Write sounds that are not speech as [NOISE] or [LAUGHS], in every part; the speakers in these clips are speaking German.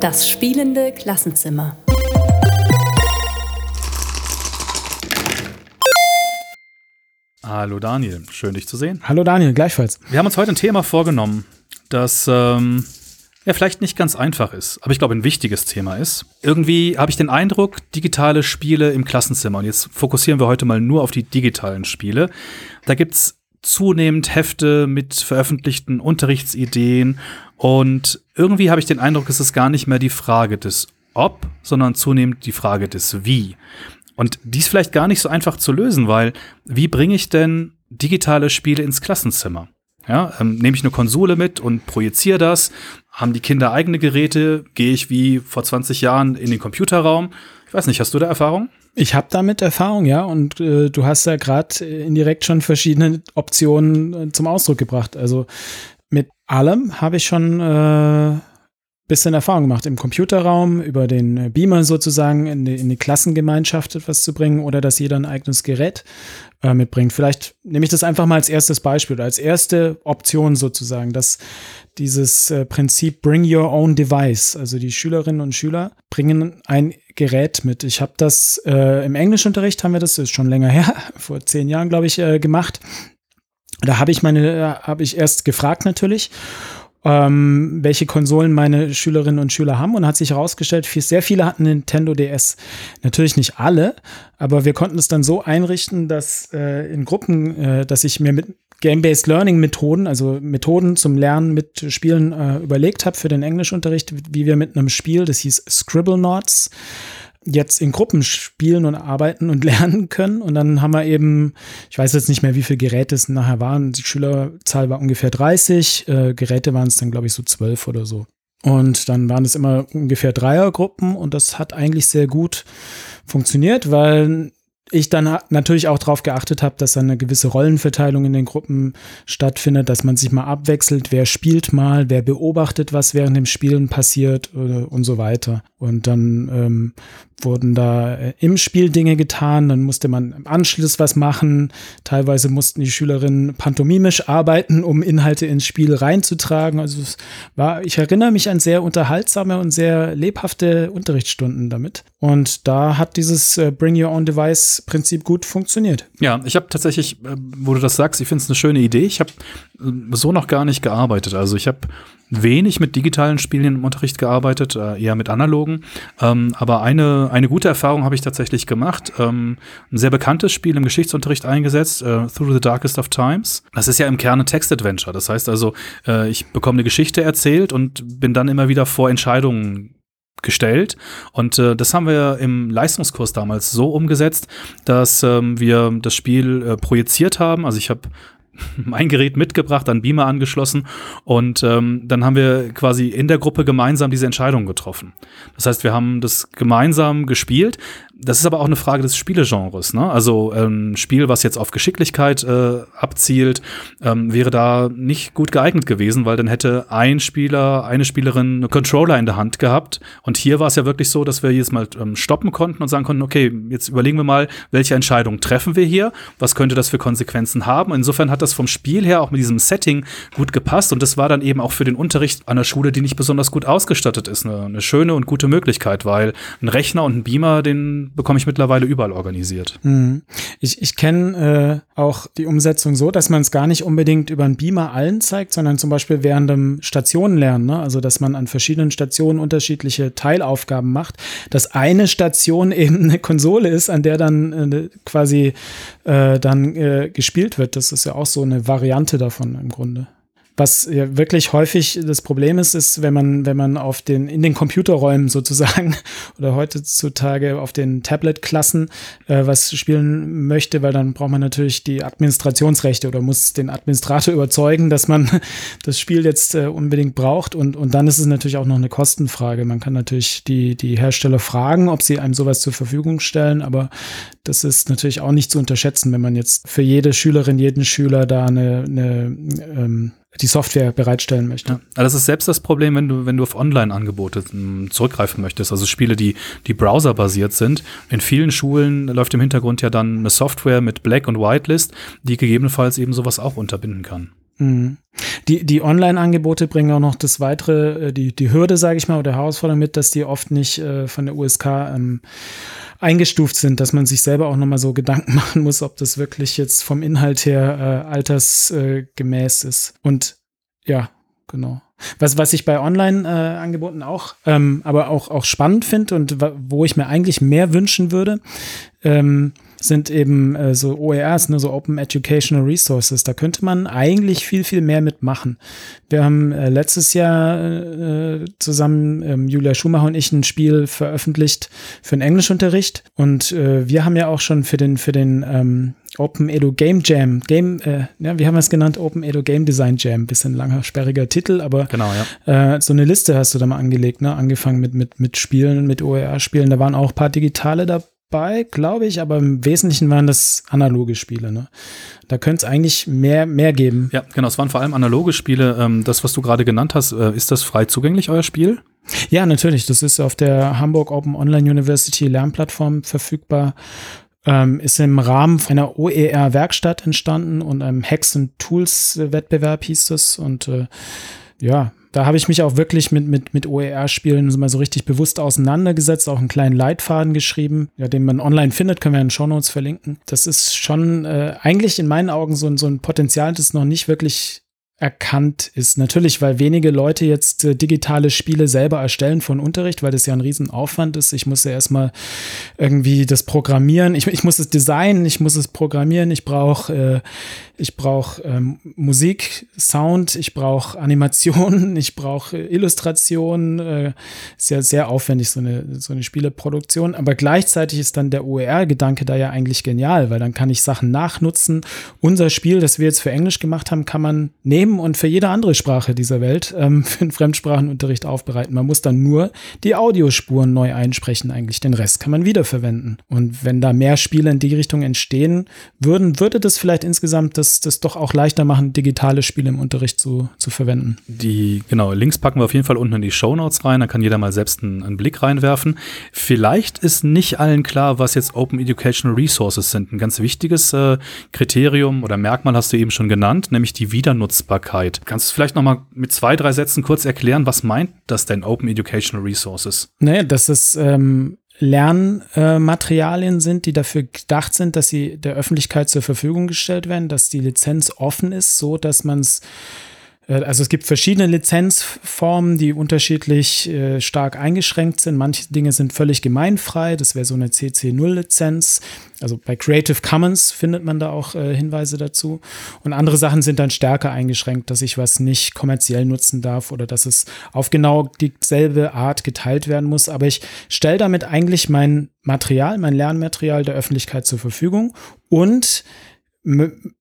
Das spielende Klassenzimmer. Hallo Daniel, schön dich zu sehen. Hallo Daniel, gleichfalls. Wir haben uns heute ein Thema vorgenommen, das ähm, ja vielleicht nicht ganz einfach ist, aber ich glaube ein wichtiges Thema ist. Irgendwie habe ich den Eindruck, digitale Spiele im Klassenzimmer, und jetzt fokussieren wir heute mal nur auf die digitalen Spiele, da gibt's zunehmend Hefte mit veröffentlichten Unterrichtsideen und irgendwie habe ich den Eindruck, es ist gar nicht mehr die Frage des Ob, sondern zunehmend die Frage des Wie. Und die ist vielleicht gar nicht so einfach zu lösen, weil wie bringe ich denn digitale Spiele ins Klassenzimmer? Ja, ähm, nehme ich eine Konsole mit und projiziere das? Haben die Kinder eigene Geräte? Gehe ich wie vor 20 Jahren in den Computerraum? Ich weiß nicht, hast du da Erfahrung? Ich habe damit Erfahrung, ja, und äh, du hast ja gerade indirekt schon verschiedene Optionen äh, zum Ausdruck gebracht. Also mit allem habe ich schon äh, bisschen Erfahrung gemacht, im Computerraum über den äh, Beamer sozusagen in die, in die Klassengemeinschaft etwas zu bringen oder dass jeder ein eigenes Gerät äh, mitbringt. Vielleicht nehme ich das einfach mal als erstes Beispiel oder als erste Option sozusagen, dass dieses äh, Prinzip Bring Your Own Device, also die Schülerinnen und Schüler bringen ein Gerät mit. Ich habe das äh, im Englischunterricht haben wir das, ist schon länger [LAUGHS] her, vor zehn Jahren glaube ich äh, gemacht. Da habe ich meine, äh, habe ich erst gefragt natürlich ähm, welche Konsolen meine Schülerinnen und Schüler haben und hat sich herausgestellt, sehr viele hatten Nintendo DS. Natürlich nicht alle, aber wir konnten es dann so einrichten, dass äh, in Gruppen, äh, dass ich mir mit Game-Based Learning Methoden, also Methoden zum Lernen mit Spielen äh, überlegt habe für den Englischunterricht, wie wir mit einem Spiel, das hieß Scribble Knots, jetzt in Gruppen spielen und arbeiten und [LAUGHS] lernen können. Und dann haben wir eben, ich weiß jetzt nicht mehr, wie viele Geräte es nachher waren. Die Schülerzahl war ungefähr 30, äh, Geräte waren es dann, glaube ich, so zwölf oder so. Und dann waren es immer ungefähr Dreiergruppen und das hat eigentlich sehr gut funktioniert, weil ich dann natürlich auch darauf geachtet habe, dass eine gewisse Rollenverteilung in den Gruppen stattfindet, dass man sich mal abwechselt, wer spielt mal, wer beobachtet, was während dem Spielen passiert äh, und so weiter. Und dann ähm, wurden da äh, im Spiel Dinge getan, dann musste man im Anschluss was machen. Teilweise mussten die Schülerinnen pantomimisch arbeiten, um Inhalte ins Spiel reinzutragen. Also es war, ich erinnere mich an sehr unterhaltsame und sehr lebhafte Unterrichtsstunden damit. Und da hat dieses äh, Bring Your Own Device Prinzip gut funktioniert. Ja, ich habe tatsächlich, äh, wo du das sagst, ich finde es eine schöne Idee. Ich habe so noch gar nicht gearbeitet. Also ich habe wenig mit digitalen Spielen im Unterricht gearbeitet, äh, eher mit analogen. Ähm, aber eine, eine gute Erfahrung habe ich tatsächlich gemacht. Ähm, ein sehr bekanntes Spiel im Geschichtsunterricht eingesetzt, äh, Through the Darkest of Times. Das ist ja im Kern ein Text-Adventure. Das heißt also, äh, ich bekomme eine Geschichte erzählt und bin dann immer wieder vor Entscheidungen gestellt. Und äh, das haben wir im Leistungskurs damals so umgesetzt, dass ähm, wir das Spiel äh, projiziert haben. Also ich habe [LAUGHS] mein Gerät mitgebracht, dann Beamer angeschlossen und ähm, dann haben wir quasi in der Gruppe gemeinsam diese Entscheidung getroffen. Das heißt, wir haben das gemeinsam gespielt. Das ist aber auch eine Frage des Spielegenres. Ne? Also ein ähm, Spiel, was jetzt auf Geschicklichkeit äh, abzielt, ähm, wäre da nicht gut geeignet gewesen, weil dann hätte ein Spieler, eine Spielerin eine Controller in der Hand gehabt. Und hier war es ja wirklich so, dass wir jedes Mal ähm, stoppen konnten und sagen konnten, okay, jetzt überlegen wir mal, welche Entscheidung treffen wir hier? Was könnte das für Konsequenzen haben? Insofern hat das vom Spiel her auch mit diesem Setting gut gepasst und das war dann eben auch für den Unterricht an der Schule, die nicht besonders gut ausgestattet ist, eine, eine schöne und gute Möglichkeit, weil ein Rechner und ein Beamer, den bekomme ich mittlerweile überall organisiert. Mhm. Ich, ich kenne äh, auch die Umsetzung so, dass man es gar nicht unbedingt über einen Beamer allen zeigt, sondern zum Beispiel während dem Stationenlernen, ne? also dass man an verschiedenen Stationen unterschiedliche Teilaufgaben macht, dass eine Station [LAUGHS] eben eine Konsole ist, an der dann äh, quasi äh, dann äh, gespielt wird. Das ist ja auch so eine Variante davon im Grunde. Was ja wirklich häufig das Problem ist, ist, wenn man, wenn man auf den, in den Computerräumen sozusagen [LAUGHS] oder heutzutage auf den Tablet-Klassen äh, was spielen möchte, weil dann braucht man natürlich die Administrationsrechte oder muss den Administrator [LAUGHS] überzeugen, dass man [LAUGHS] das Spiel jetzt äh, unbedingt braucht. Und, und dann ist es natürlich auch noch eine Kostenfrage. Man kann natürlich die, die Hersteller fragen, ob sie einem sowas zur Verfügung stellen, aber das ist natürlich auch nicht zu unterschätzen, wenn man jetzt für jede Schülerin, jeden Schüler da eine, eine ähm, die Software bereitstellen möchte. Ja, das ist selbst das Problem, wenn du, wenn du auf Online-Angebote hm, zurückgreifen möchtest, also Spiele, die, die browserbasiert sind. In vielen Schulen läuft im Hintergrund ja dann eine Software mit Black- und Whitelist, die gegebenenfalls eben sowas auch unterbinden kann. Mhm. Die, die Online-Angebote bringen auch noch das weitere, äh, die, die Hürde, sage ich mal, oder Herausforderung mit, dass die oft nicht äh, von der USK ähm, eingestuft sind, dass man sich selber auch nochmal so Gedanken [LAUGHS] machen muss, ob das wirklich jetzt vom Inhalt her äh, altersgemäß äh, ist. Und ja, genau. Was, was ich bei Online-Angeboten äh, auch, ähm, aber auch, auch spannend finde und wo ich mir eigentlich mehr wünschen würde, ähm, sind eben äh, so OERs, ne, so Open Educational Resources. Da könnte man eigentlich viel, viel mehr mitmachen. Wir haben äh, letztes Jahr äh, zusammen, ähm, Julia Schumacher und ich, ein Spiel veröffentlicht für den Englischunterricht. Und äh, wir haben ja auch schon für den, für den ähm, Open Edu Game Jam, Game, äh, ja, wie haben wir es genannt? Open Edu Game Design Jam. Bisschen langer, sperriger Titel, aber genau, ja. äh, so eine Liste hast du da mal angelegt, ne? Angefangen mit, mit, mit Spielen, mit OER-Spielen. Da waren auch ein paar digitale dabei bei, glaube ich, aber im Wesentlichen waren das analoge Spiele. Ne? Da könnte es eigentlich mehr, mehr geben. Ja, genau, es waren vor allem analoge Spiele. Ähm, das, was du gerade genannt hast, äh, ist das frei zugänglich, euer Spiel? Ja, natürlich. Das ist auf der Hamburg Open Online University Lernplattform verfügbar. Ähm, ist im Rahmen einer OER-Werkstatt entstanden und einem Hacks and Tools-Wettbewerb hieß es. Und äh, ja, da habe ich mich auch wirklich mit, mit, mit OER-Spielen mal so richtig bewusst auseinandergesetzt, auch einen kleinen Leitfaden geschrieben, ja, den man online findet, können wir in den Shownotes verlinken. Das ist schon äh, eigentlich in meinen Augen so, so ein Potenzial, das noch nicht wirklich erkannt ist. Natürlich, weil wenige Leute jetzt äh, digitale Spiele selber erstellen von Unterricht, weil das ja ein Riesenaufwand ist. Ich muss ja erstmal irgendwie das programmieren. Ich, ich muss es designen, ich muss es programmieren, ich brauche äh, ich brauche ähm, Musik, Sound, ich brauche Animationen, [LAUGHS] ich brauche Illustrationen. Äh, ist ja sehr aufwendig, so eine, so eine Spieleproduktion. Aber gleichzeitig ist dann der OER-Gedanke da ja eigentlich genial, weil dann kann ich Sachen nachnutzen. Unser Spiel, das wir jetzt für Englisch gemacht haben, kann man nehmen und für jede andere Sprache dieser Welt ähm, für den Fremdsprachenunterricht aufbereiten. Man muss dann nur die Audiospuren neu einsprechen, eigentlich. Den Rest kann man wiederverwenden. Und wenn da mehr Spiele in die Richtung entstehen würden, würde das vielleicht insgesamt das das, das doch auch leichter machen, digitale Spiele im Unterricht zu, zu verwenden. Die, genau, Links packen wir auf jeden Fall unten in die Show Notes rein, da kann jeder mal selbst einen, einen Blick reinwerfen. Vielleicht ist nicht allen klar, was jetzt Open Educational Resources sind. Ein ganz wichtiges äh, Kriterium oder Merkmal hast du eben schon genannt, nämlich die Wiedernutzbarkeit. Kannst du vielleicht noch mal mit zwei, drei Sätzen kurz erklären, was meint das denn Open Educational Resources? Naja, das ist ähm, Lernmaterialien sind, die dafür gedacht sind, dass sie der Öffentlichkeit zur Verfügung gestellt werden, dass die Lizenz offen ist, so dass man es äh, also es gibt verschiedene Lizenzformen, die unterschiedlich äh, stark eingeschränkt sind. Manche Dinge sind völlig gemeinfrei, das wäre so eine CC0-Lizenz. Also bei Creative Commons findet man da auch äh, Hinweise dazu. Und andere Sachen sind dann stärker eingeschränkt, dass ich was nicht kommerziell nutzen darf oder dass es auf genau dieselbe Art geteilt werden muss. Aber ich stelle damit eigentlich mein Material, mein Lernmaterial der Öffentlichkeit zur Verfügung und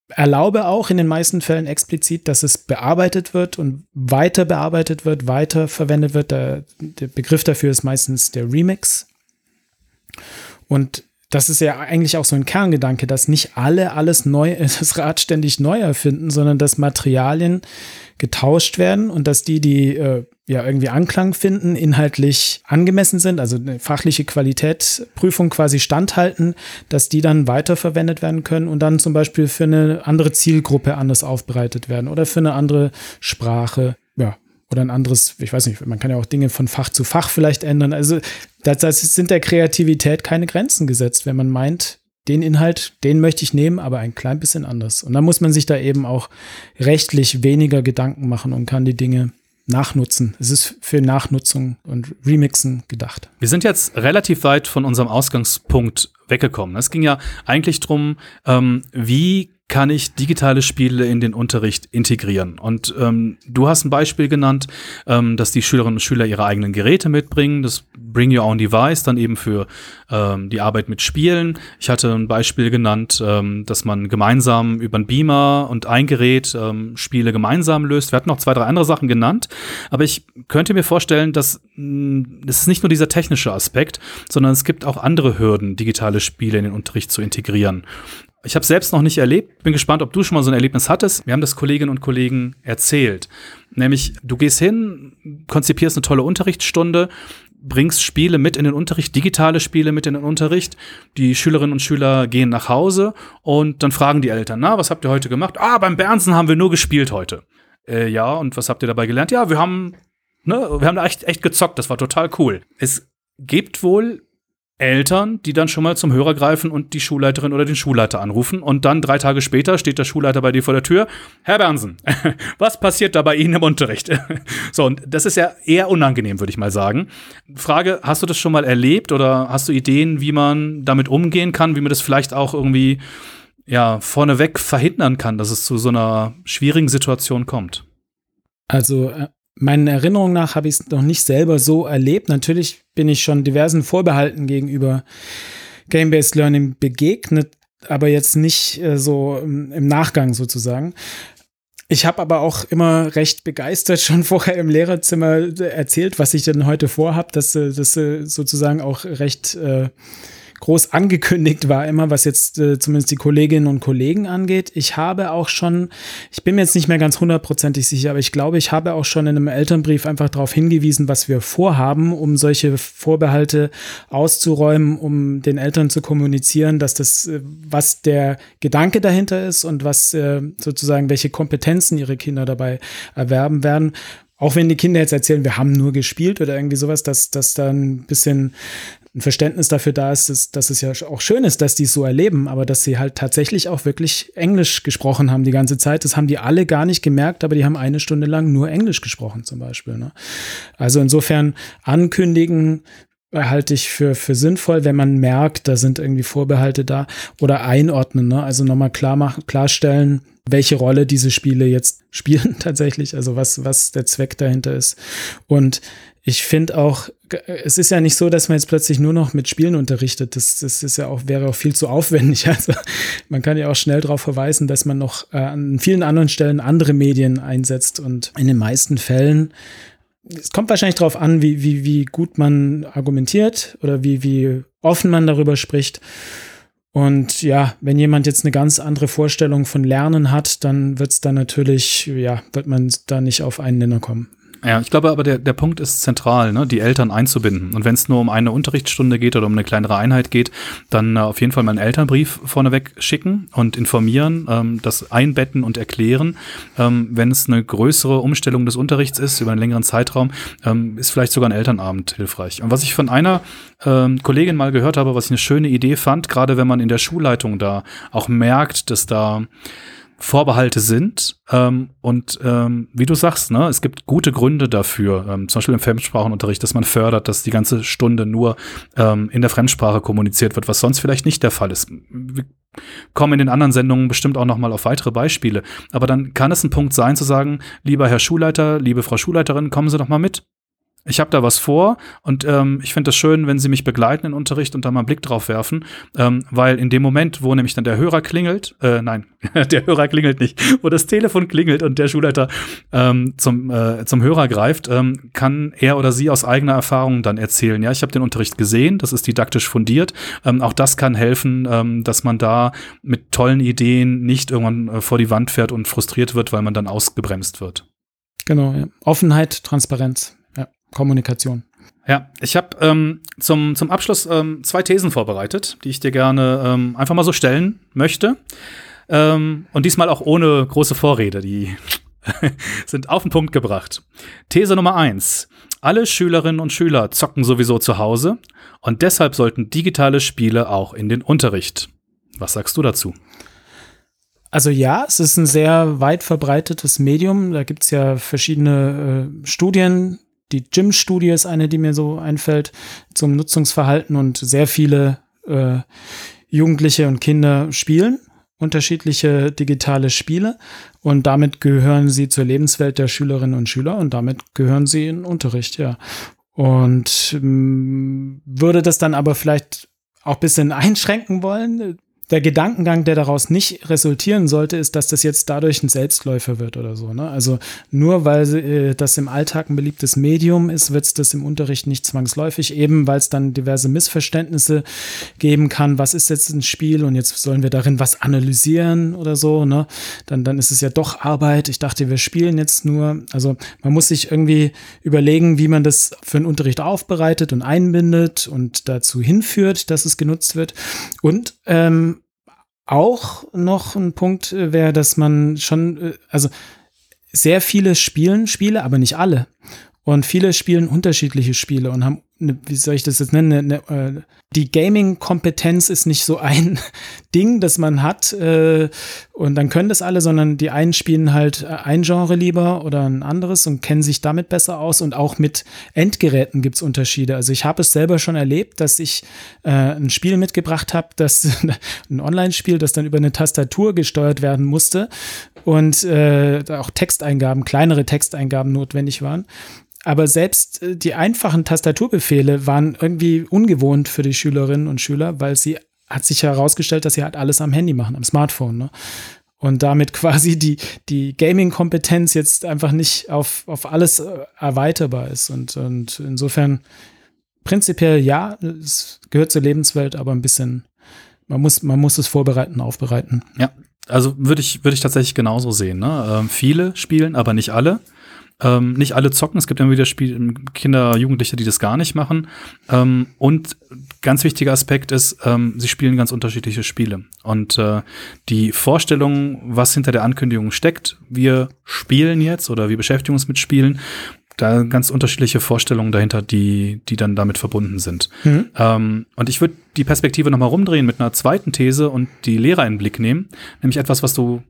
erlaube auch in den meisten Fällen explizit, dass es bearbeitet wird und weiter bearbeitet wird, weiter verwendet wird. Der, der Begriff dafür ist meistens der Remix. Und das ist ja eigentlich auch so ein Kerngedanke, dass nicht alle alles neu, [LAUGHS] das Rad ständig neu erfinden, sondern dass Materialien getauscht werden und dass die, die äh, ja irgendwie Anklang finden, inhaltlich angemessen sind, also eine fachliche Qualitätsprüfung quasi standhalten, dass die dann weiterverwendet werden können und dann zum Beispiel für eine andere Zielgruppe anders aufbereitet werden oder für eine andere Sprache, ja, oder ein anderes, ich weiß nicht, man kann ja auch Dinge von Fach zu Fach vielleicht ändern. Also das, das sind der Kreativität keine Grenzen gesetzt, wenn man meint, den Inhalt, den möchte ich nehmen, aber ein klein bisschen anders. Und dann muss man sich da eben auch rechtlich weniger Gedanken machen und kann die Dinge nachnutzen. Es ist für Nachnutzung und Remixen gedacht. Wir sind jetzt relativ weit von unserem Ausgangspunkt weggekommen. Es ging ja eigentlich drum, ähm, wie kann ich digitale Spiele in den Unterricht integrieren. Und ähm, du hast ein Beispiel genannt, ähm, dass die Schülerinnen und Schüler ihre eigenen Geräte mitbringen, das Bring Your Own Device dann eben für ähm, die Arbeit mit Spielen. Ich hatte ein Beispiel genannt, ähm, dass man gemeinsam über ein Beamer und ein Gerät ähm, Spiele gemeinsam löst. Wir hatten noch zwei, drei andere Sachen genannt, aber ich könnte mir vorstellen, dass es ist nicht nur dieser technische Aspekt, sondern es gibt auch andere Hürden, digitale Spiele in den Unterricht zu integrieren. Ich habe selbst noch nicht erlebt. Bin gespannt, ob du schon mal so ein Erlebnis hattest. Wir haben das Kolleginnen und Kollegen erzählt. Nämlich, du gehst hin, konzipierst eine tolle Unterrichtsstunde, bringst Spiele mit in den Unterricht, digitale Spiele mit in den Unterricht. Die Schülerinnen und Schüler gehen nach Hause und dann fragen die Eltern, na, was habt ihr heute gemacht? Ah, beim Bernsen haben wir nur gespielt heute. Äh, ja, und was habt ihr dabei gelernt? Ja, wir haben, ne, wir haben da echt, echt gezockt, das war total cool. Es gibt wohl Eltern, die dann schon mal zum Hörer greifen und die Schulleiterin oder den Schulleiter anrufen. Und dann drei Tage später steht der Schulleiter bei dir vor der Tür. Herr Bernsen, [LAUGHS] was passiert da bei Ihnen im Unterricht? [LAUGHS] so, und das ist ja eher unangenehm, würde ich mal sagen. Frage, hast du das schon mal erlebt oder hast du Ideen, wie man damit umgehen kann, wie man das vielleicht auch irgendwie ja, vorneweg verhindern kann, dass es zu so einer schwierigen Situation kommt? Also äh, meinen Erinnerungen nach habe ich es noch nicht selber so erlebt. Natürlich bin ich schon diversen Vorbehalten gegenüber Game-Based Learning begegnet, aber jetzt nicht äh, so im, im, Nachgang sozusagen. Ich habe aber auch immer recht begeistert schon [LAUGHS] vorher im Lehrerzimmer erzählt, was ich denn heute vorhabe, dass äh, das äh, sozusagen auch recht äh, groß angekündigt war, immer was jetzt äh, zumindest die Kolleginnen und Kollegen angeht. Ich habe auch schon, ich bin mir jetzt nicht mehr ganz hundertprozentig sicher, aber ich glaube, ich habe auch schon in einem Elternbrief einfach darauf hingewiesen, was wir vorhaben, um solche Vorbehalte auszuräumen, um den Eltern zu kommunizieren, dass das, äh, was der Gedanke dahinter ist und was äh, sozusagen, welche Kompetenzen ihre Kinder dabei erwerben werden auch wenn die Kinder jetzt erzählen, wir haben nur gespielt oder irgendwie sowas, dass, dass da ein bisschen ein Verständnis dafür da ist, dass, dass es ja auch schön ist, dass die es so erleben, aber dass sie halt tatsächlich auch wirklich Englisch gesprochen haben die ganze Zeit. Das haben die alle gar nicht gemerkt, aber die haben eine Stunde lang nur Englisch gesprochen zum Beispiel. Ne? Also insofern ankündigen, halte ich für, für sinnvoll, wenn man merkt, da sind irgendwie Vorbehalte da oder einordnen, ne? also nochmal klar machen, klarstellen, welche Rolle diese Spiele jetzt [LAUGHS] spielen tatsächlich, also was, was der Zweck dahinter ist. Und ich finde auch, es ist ja nicht so, dass man jetzt plötzlich nur noch mit Spielen unterrichtet. Das, das ist ja auch, wäre auch viel zu aufwendig. [LAUGHS] Also man kann ja auch schnell darauf verweisen, dass man noch äh, an vielen anderen Stellen andere Medien einsetzt und in den meisten Fällen es kommt wahrscheinlich darauf an, wie, wie, wie gut man argumentiert oder wie, wie offen man darüber spricht. Und ja, wenn jemand jetzt eine ganz andere Vorstellung von Lernen hat, dann wird es dann natürlich, ja, wird man da nicht auf einen Nenner kommen. Ja, ich glaube aber, der, der Punkt ist zentral, ne? die Eltern einzubinden. Und wenn es nur um eine Unterrichtsstunde geht oder um eine kleinere Einheit geht, dann äh, auf jeden Fall mal einen Elternbrief vorneweg schicken und informieren, ähm, das einbetten und erklären. Ähm, wenn es eine größere Umstellung des Unterrichts ist, über einen längeren Zeitraum, ähm, ist vielleicht sogar ein Elternabend hilfreich. Und was ich von einer ähm, Kollegin mal gehört habe, was ich eine schöne Idee fand, gerade wenn man in der Schulleitung da auch merkt, dass da Vorbehalte sind. Ähm, und ähm, wie du sagst, ne, es gibt gute Gründe dafür, ähm, zum Beispiel im Fremdsprachenunterricht, dass man fördert, dass die ganze Stunde nur ähm, in der Fremdsprache kommuniziert wird, was sonst vielleicht nicht der Fall ist. Wir kommen in den anderen Sendungen bestimmt auch noch mal auf weitere Beispiele. Aber dann kann es ein Punkt sein, zu sagen, lieber Herr Schulleiter, liebe Frau Schulleiterin, kommen Sie doch mal mit ich habe da was vor und ähm, ich finde es schön, wenn Sie mich begleiten in Unterricht und da mal einen Blick drauf werfen, ähm, weil in dem Moment, wo nämlich dann der Hörer klingelt, äh, nein, [LAUGHS] der Hörer klingelt nicht, wo das Telefon klingelt und der Schulleiter ähm, zum, äh, zum Hörer greift, ähm, kann er oder sie aus eigener Erfahrung dann erzählen, ja, ich habe den Unterricht gesehen, das ist didaktisch fundiert, ähm, auch das kann helfen, ähm, dass man da mit tollen Ideen nicht irgendwann äh, vor die Wand fährt und frustriert wird, weil man dann ausgebremst wird. Genau, ja. Offenheit, Transparenz. Kommunikation. Ja, ich habe ähm, zum, zum Abschluss ähm, zwei Thesen vorbereitet, die ich dir gerne ähm, einfach mal so stellen möchte. Ähm, und diesmal auch ohne große Vorrede, die [LAUGHS] sind auf den Punkt gebracht. These Nummer eins. Alle Schülerinnen und Schüler zocken sowieso zu Hause und deshalb sollten digitale Spiele auch in den Unterricht. Was sagst du dazu? Also ja, es ist ein sehr weit verbreitetes Medium. Da gibt es ja verschiedene äh, Studien, die Gym-Studie ist eine, die mir so einfällt zum Nutzungsverhalten und sehr viele äh, Jugendliche und Kinder spielen unterschiedliche digitale Spiele und damit gehören sie zur Lebenswelt der Schülerinnen und Schüler und damit gehören sie in Unterricht, ja. Und ähm, würde das dann aber vielleicht auch bisschen einschränken wollen, der Gedankengang, der daraus nicht resultieren sollte, ist, dass das jetzt dadurch ein Selbstläufer wird oder so. Ne? Also nur weil äh, das im Alltag ein beliebtes Medium ist, wird es das im Unterricht nicht zwangsläufig, eben weil es dann diverse Missverständnisse geben kann. Was ist jetzt ein Spiel und jetzt sollen wir darin was analysieren oder so. Ne? Dann, dann ist es ja doch Arbeit. Ich dachte, wir spielen jetzt nur. Also man muss sich irgendwie überlegen, wie man das für einen Unterricht aufbereitet und einbindet und dazu hinführt, dass es genutzt wird. Und ähm, auch noch ein Punkt äh, wäre, dass man schon, äh, also sehr viele spielen Spiele, aber nicht alle. Und viele spielen unterschiedliche Spiele und haben eine, wie soll ich das jetzt nennen, eine, eine, äh, die Gaming-Kompetenz ist nicht so ein [LAUGHS] Ding, das man hat äh, und dann können das alle, sondern die einen spielen halt äh, ein Genre lieber oder ein anderes und kennen sich damit besser aus und auch mit Endgeräten gibt es Unterschiede. Also ich habe es selber schon erlebt, dass ich äh, ein Spiel mitgebracht habe, das [LAUGHS] ein Online-Spiel, das dann über eine Tastatur gesteuert werden musste und äh, auch Texteingaben, kleinere Texteingaben notwendig waren. Aber selbst äh, die einfachen Tastaturbefehle waren irgendwie ungewohnt für die Schülerinnen und Schüler, weil sie hat sich herausgestellt, dass sie halt alles am Handy machen, am Smartphone. Ne? Und damit [LAUGHS] quasi die, die Gaming-Kompetenz jetzt einfach nicht auf, auf alles äh, erweiterbar ist. Und, und insofern prinzipiell ja, es gehört zur Lebenswelt, aber ein bisschen, man muss, man muss es vorbereiten, aufbereiten. Ja, also würde ich, würde ich tatsächlich genauso sehen. Ne? Ähm, viele spielen, aber nicht alle. Ähm, nicht alle zocken, es gibt immer wieder Spiel Kinder, Jugendliche, die das gar nicht machen. Ähm, und ganz wichtiger Aspekt ist, ähm, sie spielen ganz unterschiedliche Spiele. Und äh, die Vorstellung, was hinter der Ankündigung steckt, wir spielen jetzt oder wir beschäftigen uns mit Spielen, da ganz unterschiedliche Vorstellungen dahinter, die, die dann damit verbunden sind. Mhm. Ähm, und ich würde die Perspektive nochmal rumdrehen mit einer zweiten These und die Lehrer in den Blick nehmen, nämlich etwas, was du,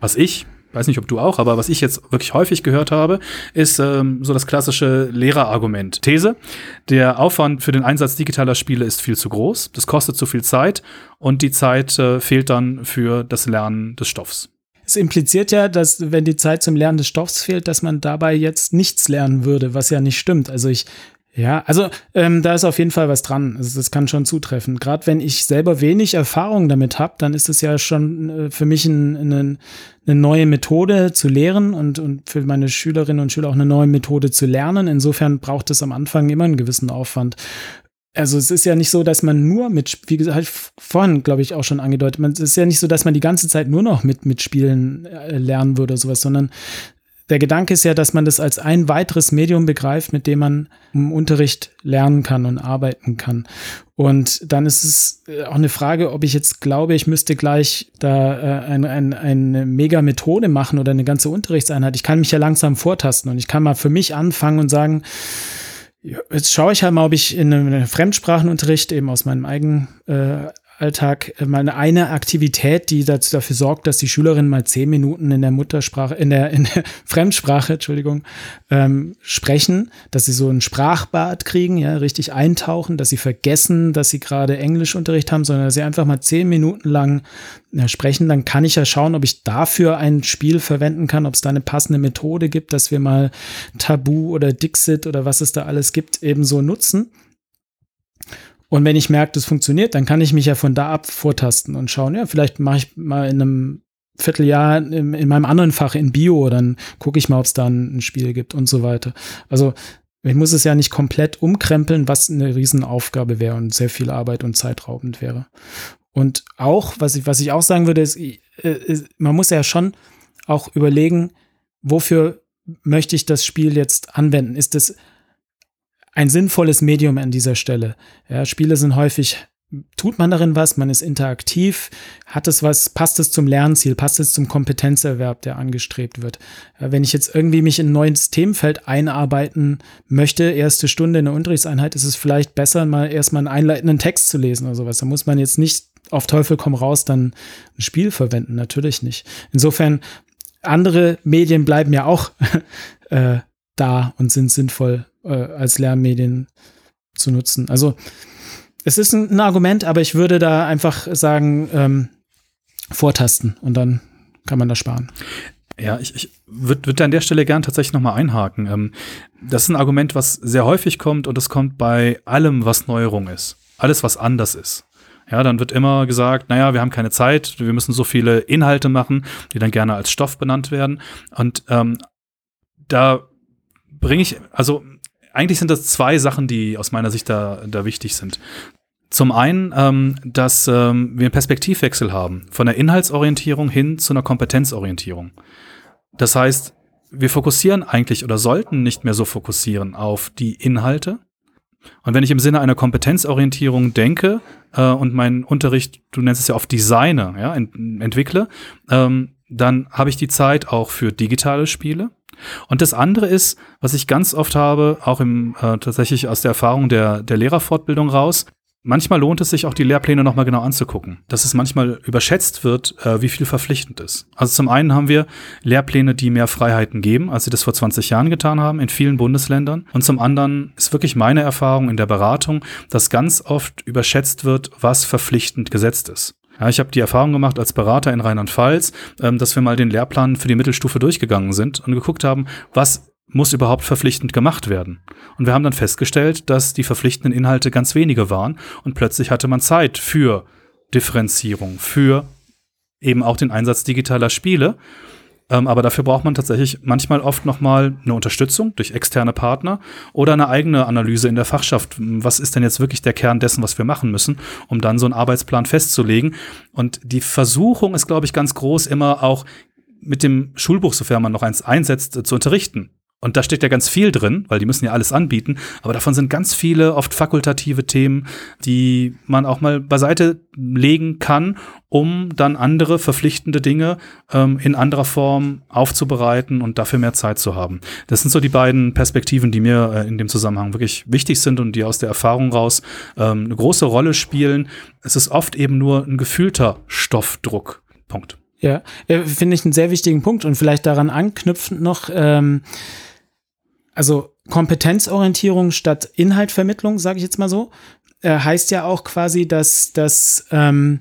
was ich weiß nicht, ob du auch, aber was ich jetzt wirklich häufig gehört habe, ist ähm, so das klassische Lehrerargument. These, der Aufwand für den Einsatz digitaler Spiele ist viel zu groß, das kostet zu viel Zeit und die Zeit äh, fehlt dann für das Lernen des Stoffs. Es impliziert ja, dass wenn die Zeit zum Lernen des Stoffs fehlt, dass man dabei jetzt nichts lernen würde, was ja nicht stimmt. Also ich ja, also ähm, da ist auf jeden Fall was dran. Also das kann schon zutreffen. Gerade wenn ich selber wenig Erfahrung damit habe, dann ist es ja schon äh, für mich ein, ein, eine neue Methode zu lehren und, und für meine Schülerinnen und Schüler auch eine neue Methode zu lernen. Insofern braucht es am Anfang immer einen gewissen Aufwand. Also es ist ja nicht so, dass man nur mit, wie gesagt, vorhin, glaube ich, auch schon angedeutet, es ist ja nicht so, dass man die ganze Zeit nur noch mit, mit Spielen äh, lernen würde oder sowas, sondern der Gedanke ist ja, dass man das als ein weiteres Medium begreift, mit dem man im Unterricht lernen kann und arbeiten kann. Und dann ist es äh, auch eine Frage, ob ich jetzt glaube, ich müsste gleich da äh, ein, ein, eine mega Methode machen oder eine ganze Unterrichtseinheit. Ich kann mich ja langsam vortasten und ich kann mal für mich anfangen und sagen, jetzt schaue ich halt mal, ob ich in einem Fremdsprachenunterricht eben aus meinem eigenen äh, Alltag äh, mal eine Aktivität, die dazu, dafür sorgt, dass die Schülerinnen mal zehn Minuten in der Muttersprache, in der, in der [LAUGHS] Fremdsprache, Entschuldigung, ähm, sprechen, dass sie so ein Sprachbad kriegen, ja, richtig eintauchen, dass sie vergessen, dass sie gerade Englischunterricht haben, sondern dass sie einfach mal zehn Minuten lang ja, sprechen, dann kann ich ja schauen, ob ich dafür ein Spiel verwenden kann, ob es da eine passende Methode gibt, dass wir mal Tabu oder Dixit oder was es da alles gibt, ebenso nutzen. Und wenn ich merke, das funktioniert, dann kann ich mich ja von da ab vortasten und schauen, ja, vielleicht mache ich mal in einem Vierteljahr in, in meinem anderen Fach in Bio, dann gucke ich mal, ob es da ein, ein Spiel gibt und so weiter. Also ich muss es ja nicht komplett umkrempeln, was eine Riesenaufgabe wäre und sehr viel Arbeit und zeitraubend wäre. Und auch, was ich, was ich auch sagen würde, ist, äh, man muss ja schon auch überlegen, wofür möchte ich das Spiel jetzt anwenden? Ist es ein sinnvolles Medium an dieser Stelle. Ja, Spiele sind häufig, tut man darin was, man ist interaktiv, hat es was, passt es zum Lernziel, passt es zum Kompetenzerwerb, der angestrebt wird. Wenn ich jetzt irgendwie mich in ein neues Themenfeld einarbeiten möchte, erste Stunde in der Unterrichtseinheit, ist es vielleicht besser, mal erstmal einen einleitenden Text zu lesen oder sowas. Da muss man jetzt nicht auf Teufel komm raus dann ein Spiel verwenden, natürlich nicht. Insofern, andere Medien bleiben ja auch [LAUGHS] äh, da und sind sinnvoll äh, als Lernmedien zu nutzen. Also es ist ein, ein, Argument, aber ich würde da einfach sagen, ähm, vortasten und dann kann man das sparen. Ja, ich, ich würde würd an der Stelle gern tatsächlich noch mal einhaken. Ähm, das ist ein Argument, was sehr häufig kommt und es kommt bei allem, was Neuerung ist. Alles, was anders ist. Ja, dann wird immer gesagt, naja, wir haben keine Zeit, wir müssen so viele Inhalte machen, die dann gerne als Stoff benannt werden. Und ähm, da bringe ich, also eigentlich sind das zwei Sachen, die aus meiner Sicht da, da wichtig sind. Zum einen, ähm, dass ähm, wir einen Perspektivwechsel haben von der Inhaltsorientierung hin zu einer Kompetenzorientierung. Das heißt, wir fokussieren eigentlich oder sollten nicht mehr so fokussieren auf die Inhalte. Und wenn ich im Sinne einer Kompetenzorientierung denke äh, und meinen Unterricht, du nennst es ja oft Designe, ja, ent entwickle, ähm, dann habe ich die Zeit auch für digitale Spiele. Und das andere ist, was ich ganz oft habe, auch im äh, tatsächlich aus der Erfahrung der, der Lehrerfortbildung raus, Manchmal lohnt es sich auch, die Lehrpläne nochmal genau anzugucken, dass es manchmal überschätzt wird, äh, wie viel verpflichtend ist. Also zum einen haben wir Lehrpläne, die mehr Freiheiten geben, als sie das vor 20 Jahren getan haben, in vielen Bundesländern. Und zum anderen ist wirklich meine Erfahrung in der Beratung, dass ganz oft überschätzt wird, was verpflichtend gesetzt ist. Ja, ich habe die Erfahrung gemacht als Berater in Rheinland-Pfalz, ähm, dass wir mal den Lehrplan für die Mittelstufe durchgegangen sind und geguckt haben, was muss überhaupt verpflichtend gemacht werden. Und wir haben dann festgestellt, dass die verpflichtenden Inhalte ganz wenige waren und plötzlich hatte man Zeit für Differenzierung, für eben auch den Einsatz digitaler Spiele. Ähm, aber dafür braucht man tatsächlich manchmal oft nochmal eine Unterstützung durch externe Partner oder eine eigene Analyse in der Fachschaft. Was ist denn jetzt wirklich der Kern dessen, was wir machen müssen, um dann so einen Arbeitsplan festzulegen? Und die Versuchung ist, glaube ich, ganz groß, immer auch mit dem Schulbuch, sofern man noch eins einsetzt, zu unterrichten. Und da steht ja ganz viel drin, weil die müssen ja alles anbieten. Aber davon sind ganz viele oft fakultative Themen, die man auch mal beiseite legen kann, um dann andere verpflichtende Dinge ähm, in anderer Form aufzubereiten und dafür mehr Zeit zu haben. Das sind so die beiden Perspektiven, die mir äh, in dem Zusammenhang wirklich wichtig sind und die aus der Erfahrung raus ähm, eine große Rolle spielen. Es ist oft eben nur ein gefühlter Stoffdruck. Punkt. Ja, äh, finde ich einen sehr wichtigen Punkt und vielleicht daran anknüpfend noch, ähm, also Kompetenzorientierung statt Inhaltvermittlung, sage ich jetzt mal so, äh, heißt ja auch quasi, dass, dass ähm,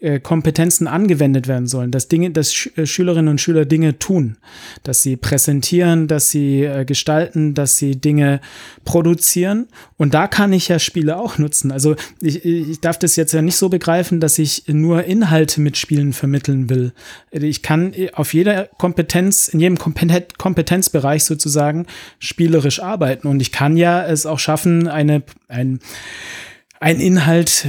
äh, Kompetenzen angewendet werden sollen, dass Dinge, dass äh, Schülerinnen und Schüler Dinge tun, dass sie präsentieren, dass sie äh, gestalten, dass sie Dinge produzieren. Und da kann ich ja Spiele auch nutzen. Also ich, ich darf das jetzt ja nicht so begreifen, dass ich nur Inhalte mit Spielen vermitteln will. Ich kann auf jeder Kompetenz, in jedem Kompetenzbereich sozusagen spielerisch arbeiten. Und ich kann ja es auch schaffen, eine, ein ein Inhalt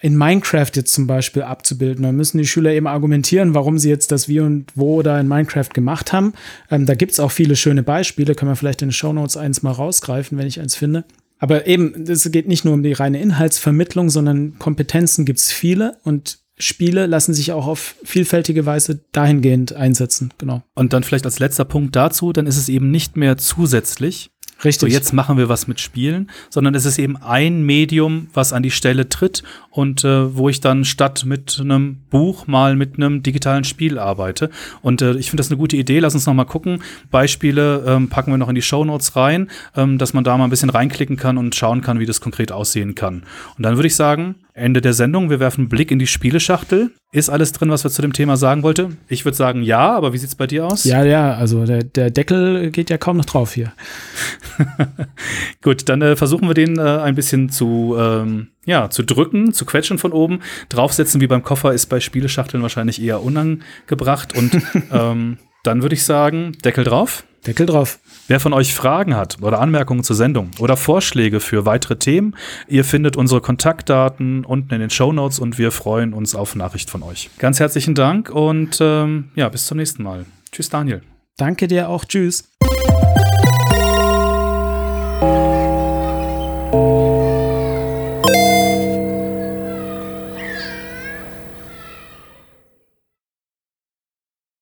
in Minecraft jetzt zum Beispiel abzubilden. Dann müssen die Schüler eben argumentieren, warum sie jetzt das Wie und Wo da in Minecraft gemacht haben. Ähm, da gibt's auch viele schöne Beispiele, können wir vielleicht in den Show Notes eins mal rausgreifen, wenn ich eins finde. Aber eben, es geht nicht nur um die reine Inhaltsvermittlung, sondern Kompetenzen gibt's viele und Spiele lassen sich auch auf vielfältige Weise dahingehend einsetzen, genau. Und dann vielleicht als letzter Punkt dazu, dann ist es eben nicht mehr zusätzlich, Richtig. So, jetzt machen wir was mit Spielen, sondern es ist eben ein Medium, was an die Stelle tritt und äh, wo ich dann statt mit einem Buch mal mit einem digitalen Spiel arbeite. Und äh, ich finde das eine gute Idee. Lass uns noch mal gucken. Beispiele ähm, packen wir noch in die Show Notes rein, ähm, dass man da mal ein bisschen reinklicken kann und schauen kann, wie das konkret aussehen kann. Und dann würde ich sagen, Ende der Sendung. Wir werfen einen Blick in die Spieleschachtel. Ist alles drin, was wir zu dem Thema sagen wollten? Ich würde sagen ja, aber wie sieht es bei dir aus? Ja, ja, also der, der Deckel geht ja kaum noch drauf hier. [LAUGHS] Gut, dann äh, versuchen wir den äh, ein bisschen zu, ähm, ja, zu drücken, zu quetschen von oben. Draufsetzen wie beim Koffer ist bei Spieleschachteln wahrscheinlich eher unangebracht. Und [LAUGHS] ähm, dann würde ich sagen, Deckel drauf. Deckel drauf. Wer von euch Fragen hat oder Anmerkungen zur Sendung oder Vorschläge für weitere Themen, ihr findet unsere Kontaktdaten unten in den Show Notes und wir freuen uns auf Nachricht von euch. Ganz herzlichen Dank und ähm, ja, bis zum nächsten Mal. Tschüss, Daniel. Danke dir auch. Tschüss.